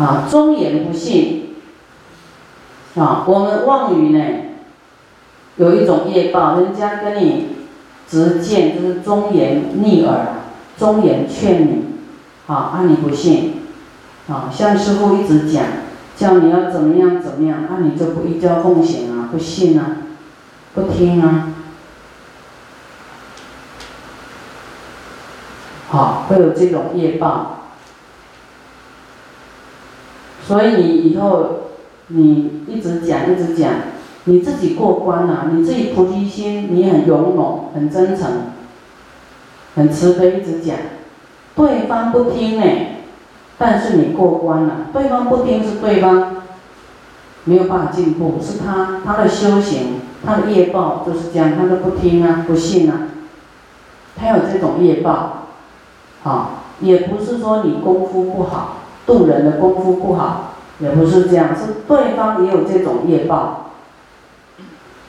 啊，忠言不信，啊，我们妄语呢，有一种业报，人家跟你直谏，就是忠言逆耳，忠言劝你，啊，啊你不信，啊，像师傅一直讲，叫你要怎么样怎么样，啊你就不依教奉行啊，不信啊，不听啊，好，会有这种业报。所以你以后，你一直讲一直讲，你自己过关了，你自己菩提心，你很勇猛，很真诚，很慈悲，一直讲，对方不听呢，但是你过关了，对方不听是对方没有办法进步，是他他的修行，他的业报就是这样，他都不听啊，不信啊，他有这种业报，啊，也不是说你功夫不好。渡人的功夫不好，也不是这样，是对方也有这种业报。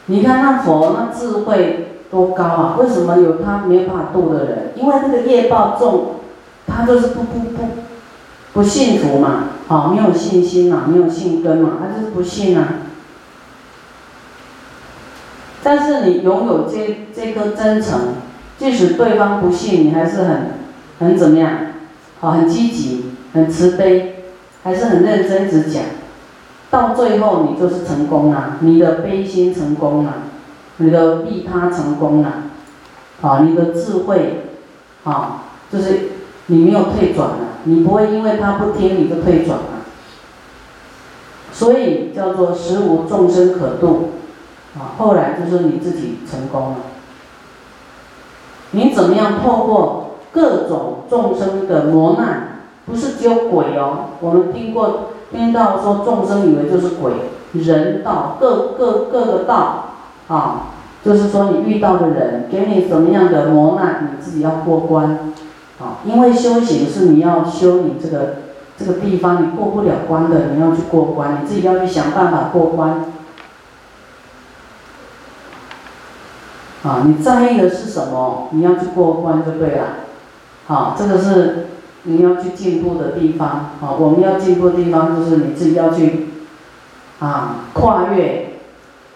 你看那佛那智慧多高啊？为什么有他没有办法渡的人？因为那个业报重，他就是不不不不信服嘛，啊，没有信心嘛，没有信根嘛，他就是不信啊。但是你拥有这这颗真诚，即使对方不信，你还是很很怎么样？好，很积极。很慈悲，还是很认真，只讲，到最后你就是成功了，你的悲心成功了，你的利他成功了，啊，你的智慧，啊，就是你没有退转了，你不会因为他不听你就退转了，所以叫做实无众生可度，啊，后来就是你自己成功了，你怎么样透过各种众生的磨难？不是只有鬼哦，我们听过听到说众生以为就是鬼，人道各各各个道啊，就是说你遇到的人给你什么样的磨难，你自己要过关啊，因为修行是你要修你这个这个地方你过不了关的，你要去过关，你自己要去想办法过关啊，你在意的是什么，你要去过关就对了，好，这个是。你要去进步的地方，啊，我们要进步的地方就是你自己要去，啊，跨越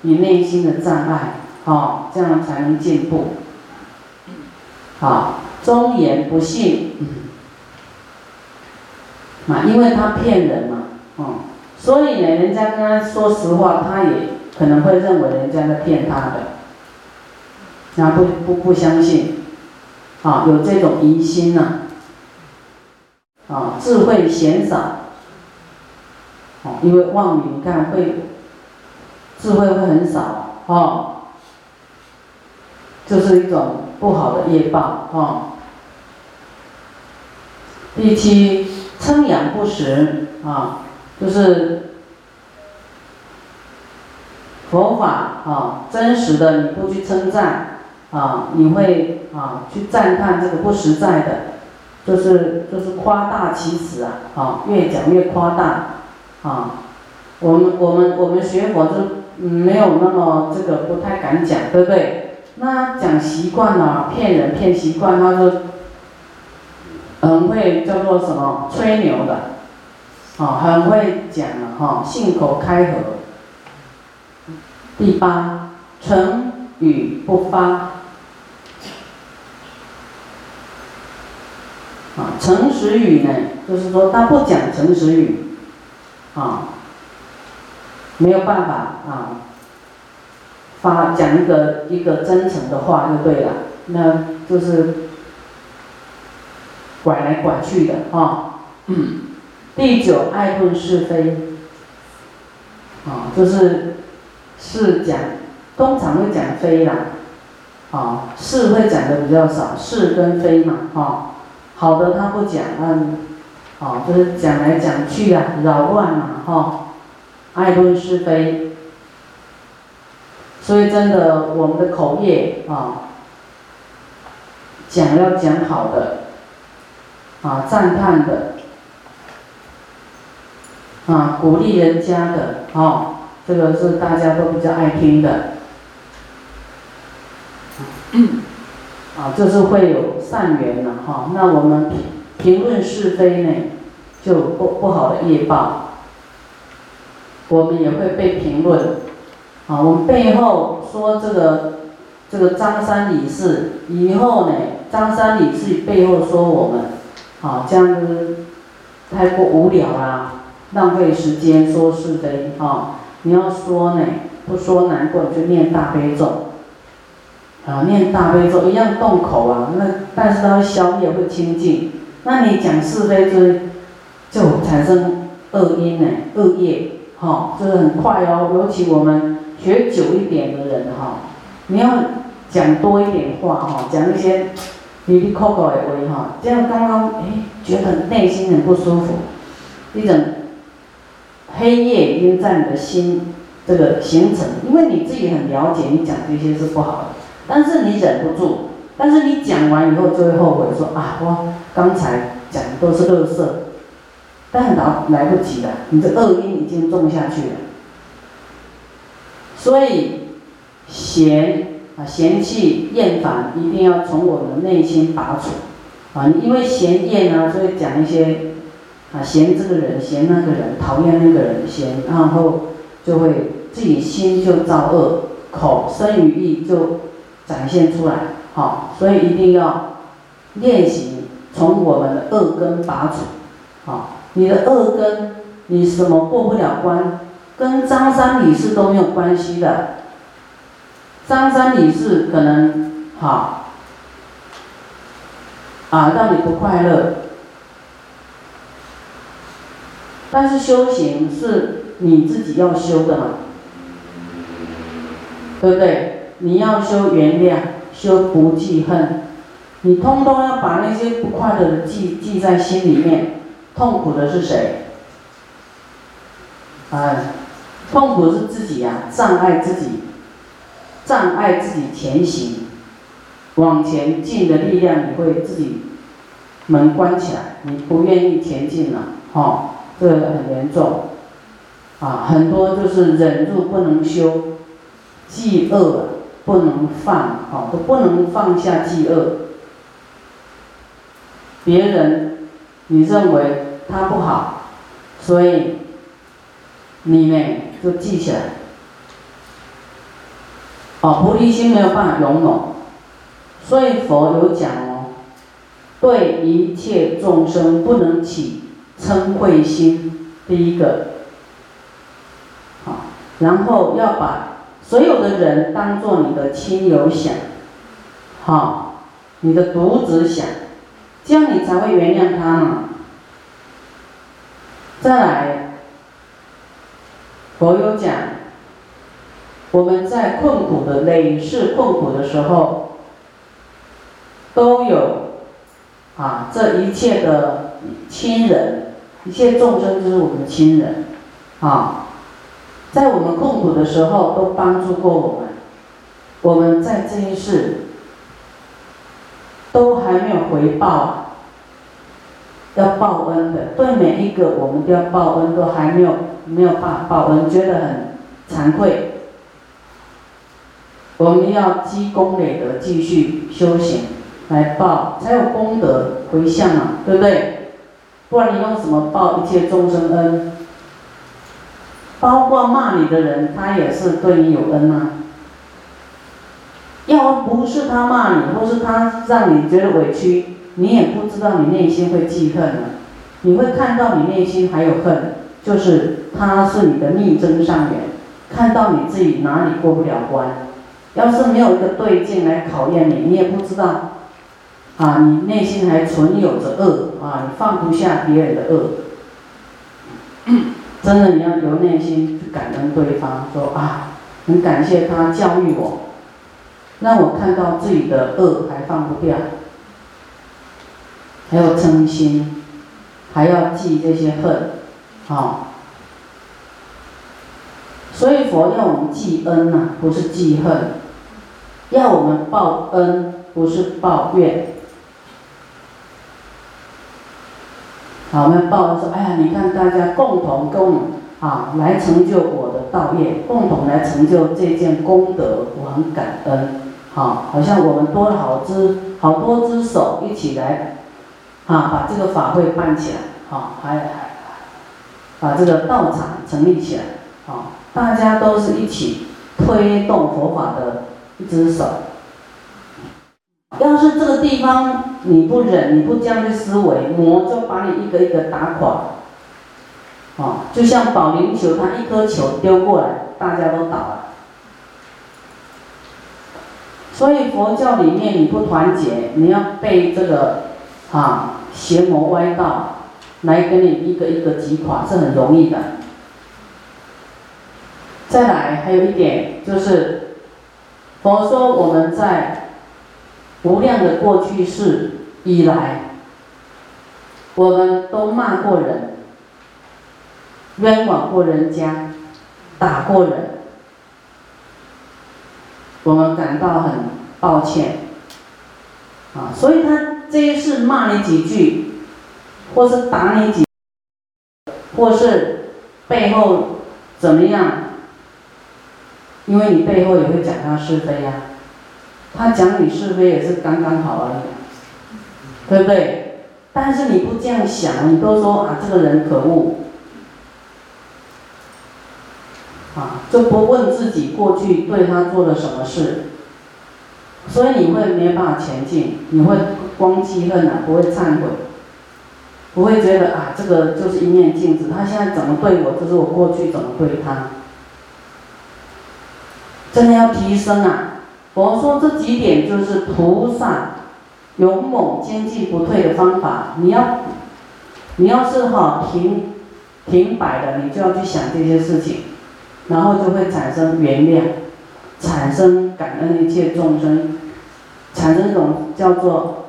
你内心的障碍，啊，这样才能进步。好，忠言不信，啊，因为他骗人嘛，哦，所以呢，人家跟他说实话，他也可能会认为人家在骗他的，那不不不相信，啊，有这种疑心呢。啊智慧嫌少，哦，因为妄语，你看会智慧会很少，哦，就是一种不好的业报，哦。第七，称扬不实，啊，就是佛法啊，真实的你不去称赞，啊，你会啊去赞叹这个不实在的。就是就是夸大其词啊，啊，越讲越夸大，啊，我们我们我们学佛就没有那么这个不太敢讲，对不对？那讲习惯了，骗人骗习惯，他就很会叫做什么吹牛的，啊，很会讲了哈，信口开河。第八，成语不发。啊，诚实语呢，就是说他不讲诚实语，啊，没有办法啊，发讲一个一个真诚的话就对了，那就是拐来拐去的啊。第九，爱论是非，啊，就是是讲，通常会讲非啦，啊，是会讲的比较少，是跟非嘛，哈。好的，他不讲，嗯，哦，就是讲来讲去啊，扰乱嘛，哈，爱论是非，所以真的，我们的口业啊，讲要讲好的，啊，赞叹的，啊，鼓励人家的，哦，这个是大家都比较爱听的。嗯啊，就是会有善缘了哈。那我们评评论是非呢，就不不好的业报，我们也会被评论。啊，我们背后说这个这个张三李四，以后呢，张三李四背后说我们，啊，这样子太过无聊啦，浪费时间说是非啊。你要说呢，不说难过，就念大悲咒，啊，念大悲咒一样动口啊，那但是它会消业会清净。那你讲是非就就产生恶因呢，恶业，哈，就是很快哦。尤其我们学久一点的人哈，你要讲多一点话哈，讲一些你的口口的话哈，这样刚刚哎觉得内心很不舒服，一种。黑夜已经在你的心这个形成，因为你自己很了解，你讲这些是不好的，但是你忍不住，但是你讲完以后就会后悔，说啊，我刚才讲的都是恶色，但来来不及了，你的恶因已经种下去了，所以嫌啊嫌弃厌烦一定要从我们的内心拔除啊，因为嫌厌呢，所以讲一些。啊，嫌这个人，嫌那个人，讨厌那个人，嫌，然后就会自己心就造恶，口生于意就展现出来，好，所以一定要练习从我们的恶根拔除，好，你的恶根，你什么过不了关，跟张三李四都没有关系的，张三李四可能好，啊，让你不快乐。但是修行是你自己要修的嘛，对不对？你要修原谅，修不记恨，你通通要把那些不快乐的记记在心里面。痛苦的是谁？哎，痛苦是自己呀，障碍自己，障碍自己前行，往前进的力量，你会自己门关起来，你不愿意前进了，哈。这个很严重，啊，很多就是忍住不能修，记恶不能放，啊，都不能放下忌恶。别人你认为他不好，所以你呢就记起来。哦，菩提心没有办法容容，所以佛有讲哦，对一切众生不能起。嗔恚心，第一个，好，然后要把所有的人当做你的亲友想，好，你的独子想，这样你才会原谅他嘛。再来，佛有讲，我们在困苦的累世困苦的时候，都有啊，这一切的亲人。一切众生就是我们的亲人，啊，在我们痛苦的时候都帮助过我们，我们在这一世都还没有回报，要报恩的，对每一个我们都要报恩，都还没有没有报报恩，觉得很惭愧，我们要积功累德，继续修行来报，才有功德回向啊，对不对？不然你用什么报一切众生恩？包括骂你的人，他也是对你有恩啊。要不是他骂你，或是他让你觉得委屈，你也不知道你内心会记恨啊。你会看到你内心还有恨，就是他是你的逆增上缘，看到你自己哪里过不了关。要是没有一个对境来考验你，你也不知道。啊，你内心还存有着恶啊，你放不下别人的恶，真的你要由内心去感恩对方，说啊，很感谢他教育我，让我看到自己的恶还放不掉，还要嗔心，还要记这些恨，啊，所以佛要我们记恩呐，不是记恨，要我们报恩，不是报怨。好，我们报恩说：“哎呀，你看大家共同跟我啊来成就我的道业，共同来成就这件功德，我很感恩。好，好像我们多了好只好多只手一起来，啊，把这个法会办起来。啊，还还把这个道场成立起来，啊，大家都是一起推动佛法的一只手。要是这个地方你不忍，你不这样去思维，魔就把你一个一个打垮。啊，就像保龄球，它一颗球丢过来，大家都倒了。所以佛教里面你不团结，你要被这个啊邪魔歪道来跟你一个一个击垮，是很容易的。再来，还有一点就是，佛说我们在无量的过去世以来，我们都骂过人。冤枉过人家，打过人，我们感到很抱歉，啊，所以他这一次骂你几句，或是打你几，或是背后怎么样，因为你背后也会讲他是非呀，他讲你是非也是刚刚好而已，对不对？但是你不这样想，你都说啊，这个人可恶。啊，就不问自己过去对他做了什么事，所以你会没办法前进，你会光记恨啊，不会忏悔，不会觉得啊，这个就是一面镜子，他现在怎么对我，就是我过去怎么对他。真的要提升啊！我说这几点就是菩萨勇猛坚进不退的方法。你要，你要是哈停停摆的，你就要去想这些事情。然后就会产生原谅，产生感恩一切众生，产生一种叫做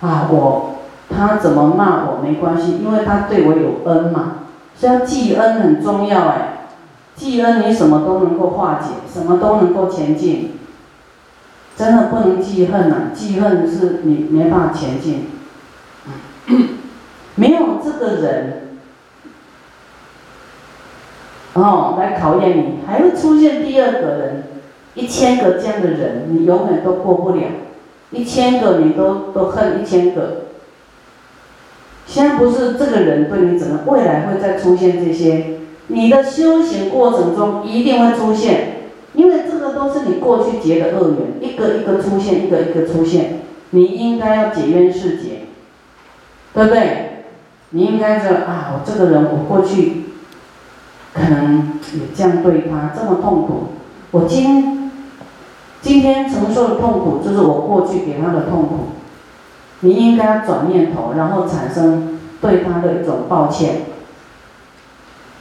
啊我他怎么骂我没关系，因为他对我有恩嘛，所以记恩很重要哎，记恩你什么都能够化解，什么都能够前进，真的不能记恨呐，记恨是你没办法前进，没有这个人。哦，来考验你，还会出现第二个人，一千个这样的人，你永远都过不了，一千个你都都恨一千个。现在不是这个人对你怎么，未来会再出现这些，你的修行过程中一定会出现，因为这个都是你过去结的恶缘，一个一个出现，一个一个出现，你应该要解冤释结，对不对？你应该说啊，我这个人我过去。可能也这样对他这么痛苦，我今今天承受的痛苦就是我过去给他的痛苦，你应该转念头，然后产生对他的一种抱歉。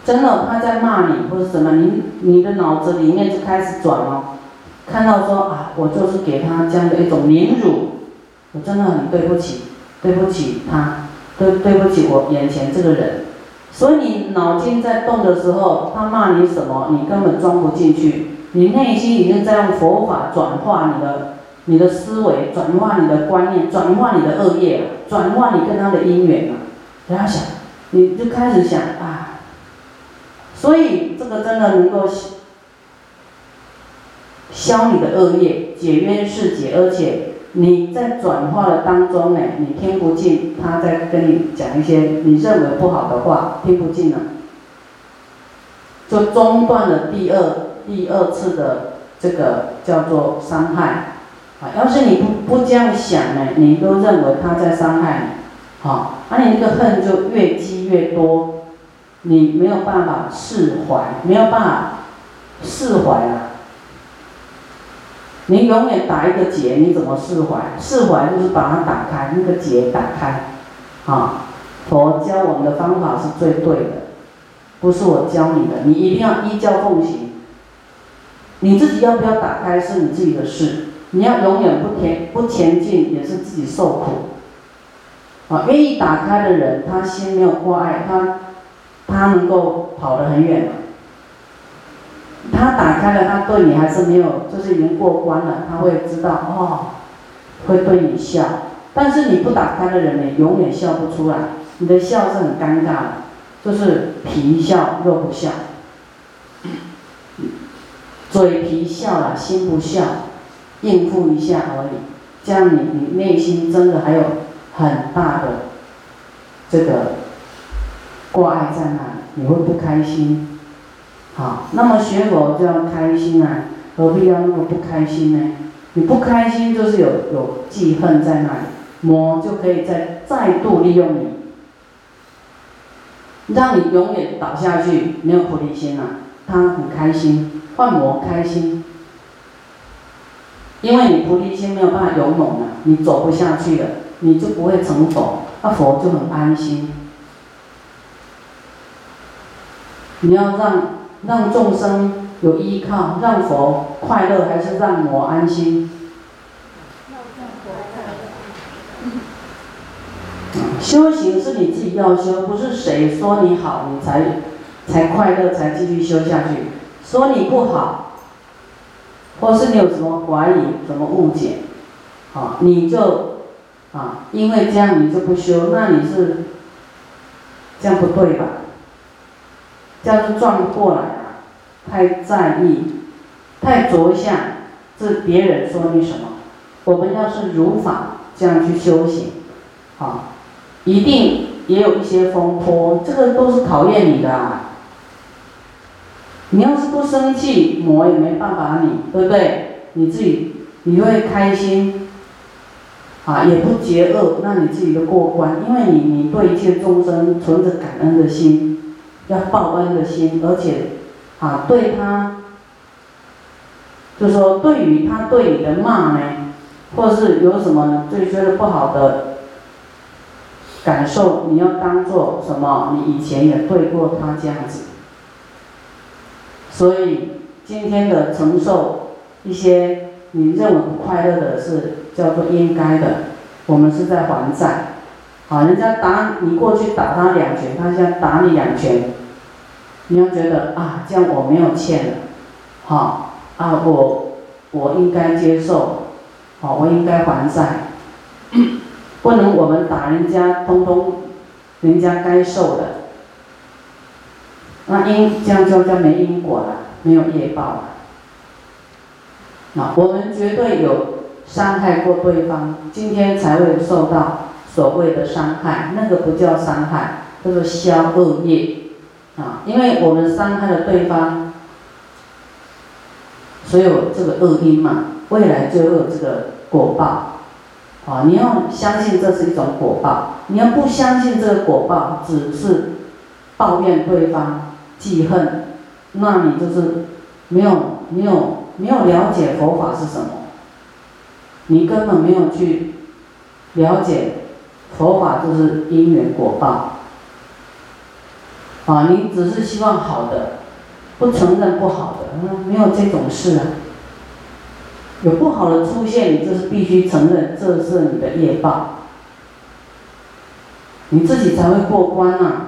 真的，他在骂你或者什么，你你的脑子里面就开始转了，看到说啊，我就是给他这样的一种凌辱，我真的很对不起，对不起他，对对不起我眼前这个人。所以你脑筋在动的时候，他骂你什么，你根本装不进去。你内心已经在用佛法转化你的、你的思维，转化你的观念，转化你的恶业，转化你跟他的因缘了。不要想，你就开始想啊。所以这个真的能够消你的恶业，解冤释结，而且。你在转化的当中呢，你听不进他在跟你讲一些你认为不好的话，听不进了，就中断了第二第二次的这个叫做伤害啊。要是你不不这样想呢，你都认为他在伤害你，好，那你那个恨就越积越多，你没有办法释怀，没有办法释怀啊。你永远打一个结，你怎么释怀？释怀就是把它打开，那个结打开，啊，佛教我们的方法是最对的，不是我教你的，你一定要依教奉行。你自己要不要打开是你自己的事，你要永远不前不前进也是自己受苦。啊，愿意打开的人，他心没有挂碍，他他能够跑得很远。他打开了，他对你还是没有，就是已经过关了。他会知道哦，会对你笑。但是你不打开的人呢，永远笑不出来。你的笑是很尴尬的，就是皮笑肉不笑，嘴皮笑了，心不笑，应付一下而已。这样你你内心真的还有很大的这个挂碍在那，你会不开心。好，那么学佛就要开心啊，何必要那么不开心呢？你不开心就是有有记恨在那里，魔就可以再再度利用你，让你永远倒下去，没有菩提心啊。他很开心，幻魔开心，因为你菩提心没有办法勇猛了，你走不下去了，你就不会成佛，那佛就很安心。你要让让众生有依靠，让佛快乐，还是让我安心？修行是你自己要修，不是谁说你好你才才快乐，才继续修下去。说你不好，或是你有什么怀疑、什么误解，啊，你就啊，因为这样你就不修，那你是这样不对吧？这样是转不过来了！太在意，太着相，是别人说你什么？我们要是如法这样去修行，啊，一定也有一些风波，这个都是考验你的。啊。你要是不生气，魔也没办法你，对不对？你自己你会开心，啊，也不结恶，那你自己就过关，因为你你对一切众生存着感恩的心。要报恩的心，而且，啊，对他，就说对于他对你的骂呢，或是有什么就觉得不好的感受，你要当做什么？你以前也对过他这样子，所以今天的承受一些你认为不快乐的事，叫做应该的，我们是在还债。好，人家打你过去打他两拳，他现在打你两拳，你要觉得啊，这样我没有欠了，好啊，我我应该接受，好，我应该还债，不能我们打人家，通通人家该受的，那因这样就叫没因果了，没有业报了，啊，我们绝对有伤害过对方，今天才会受到。所谓的伤害，那个不叫伤害，叫做消恶业啊！因为我们伤害了对方，所有这个恶因嘛，未来就会有这个果报啊！你要相信这是一种果报，你要不相信这个果报，只是抱怨对方、记恨，那你就是没有、没有、没有了解佛法是什么，你根本没有去了解。佛法就是因缘果报，啊，你只是希望好的，不承认不好的，嗯，没有这种事啊。有不好的出现，你就是必须承认这是你的业报，你自己才会过关呐，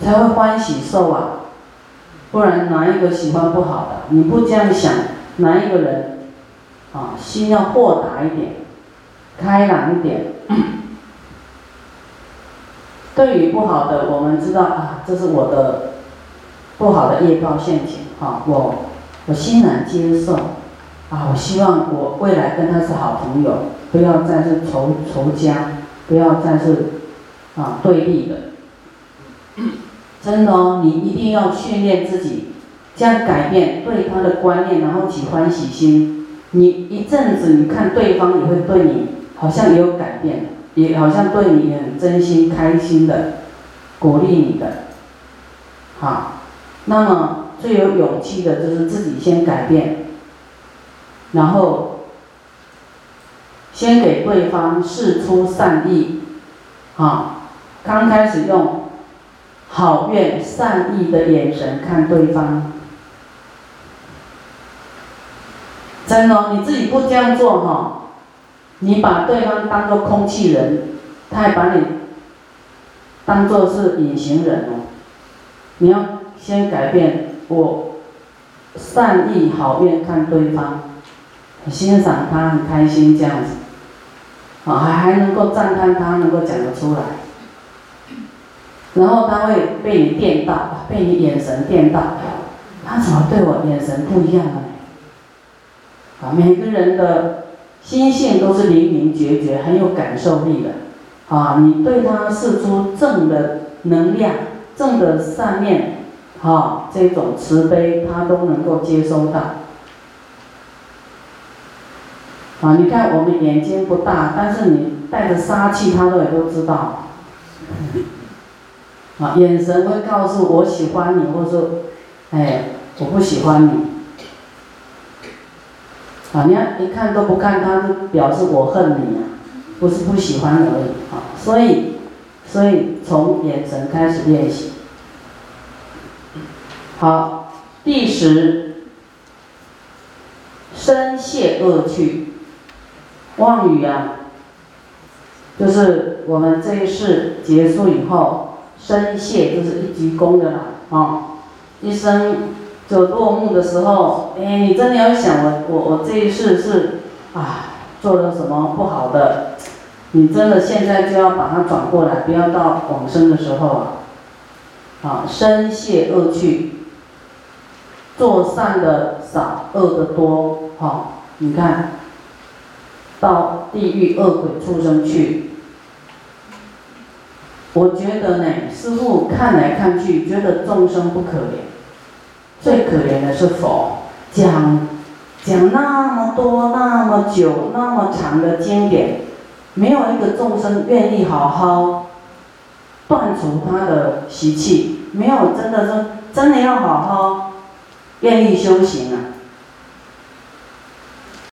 才会欢喜受啊。不然哪一个喜欢不好的？你不这样想，哪一个人啊，心要豁达一点。开朗一点。对于不好的，我们知道啊，这是我的不好的业报陷阱啊，我我欣然接受，啊，我希望我未来跟他是好朋友，不要再是仇仇家，不要再是啊对立的。真的哦，你一定要训练自己，这样改变对他的观念，然后起欢喜心。你一阵子，你看对方也会对你。好像也有改变，也好像对你很真心、开心的鼓励你的，好。那么最有勇气的就是自己先改变，然后先给对方示出善意，好，刚开始用好愿善意的眼神看对方，真的，你自己不这样做哈。你把对方当做空气人，他还把你当做是隐形人哦。你要先改变，我善意好愿看对方，欣赏他很开心这样子，啊还还能够赞叹他能够讲得出来，然后他会被你电到，被你眼神电到，他怎么对我眼神不一样呢？啊每个人的。心性都是灵灵觉觉，很有感受力的，啊，你对他示出正的能量、正的善念，啊，这种慈悲他都能够接收到。啊，你看我们眼睛不大，但是你带着杀气，他都也都知道。啊，眼神会告诉我喜欢你，或者说，哎，我不喜欢你。啊，你看一看都不看，他就表示我恨你啊，不是不喜欢而已啊。所以，所以从眼神开始练习。好，第十，深谢恶趣，妄语啊，就是我们这一世结束以后，深谢就是一鞠躬的啦啊，一生。就落幕的时候，哎，你真的要想我，我我这一世是啊做了什么不好的，你真的现在就要把它转过来，不要到往生的时候啊，啊，身谢恶趣，做善的少，恶的多，哈，你看，到地狱恶鬼畜生去，我觉得呢，师傅看来看去，觉得众生不可怜。最可怜的是佛讲讲那么多那么久那么长的经典，没有一个众生愿意好好断除他的习气，没有真的是真的要好好愿意修行啊！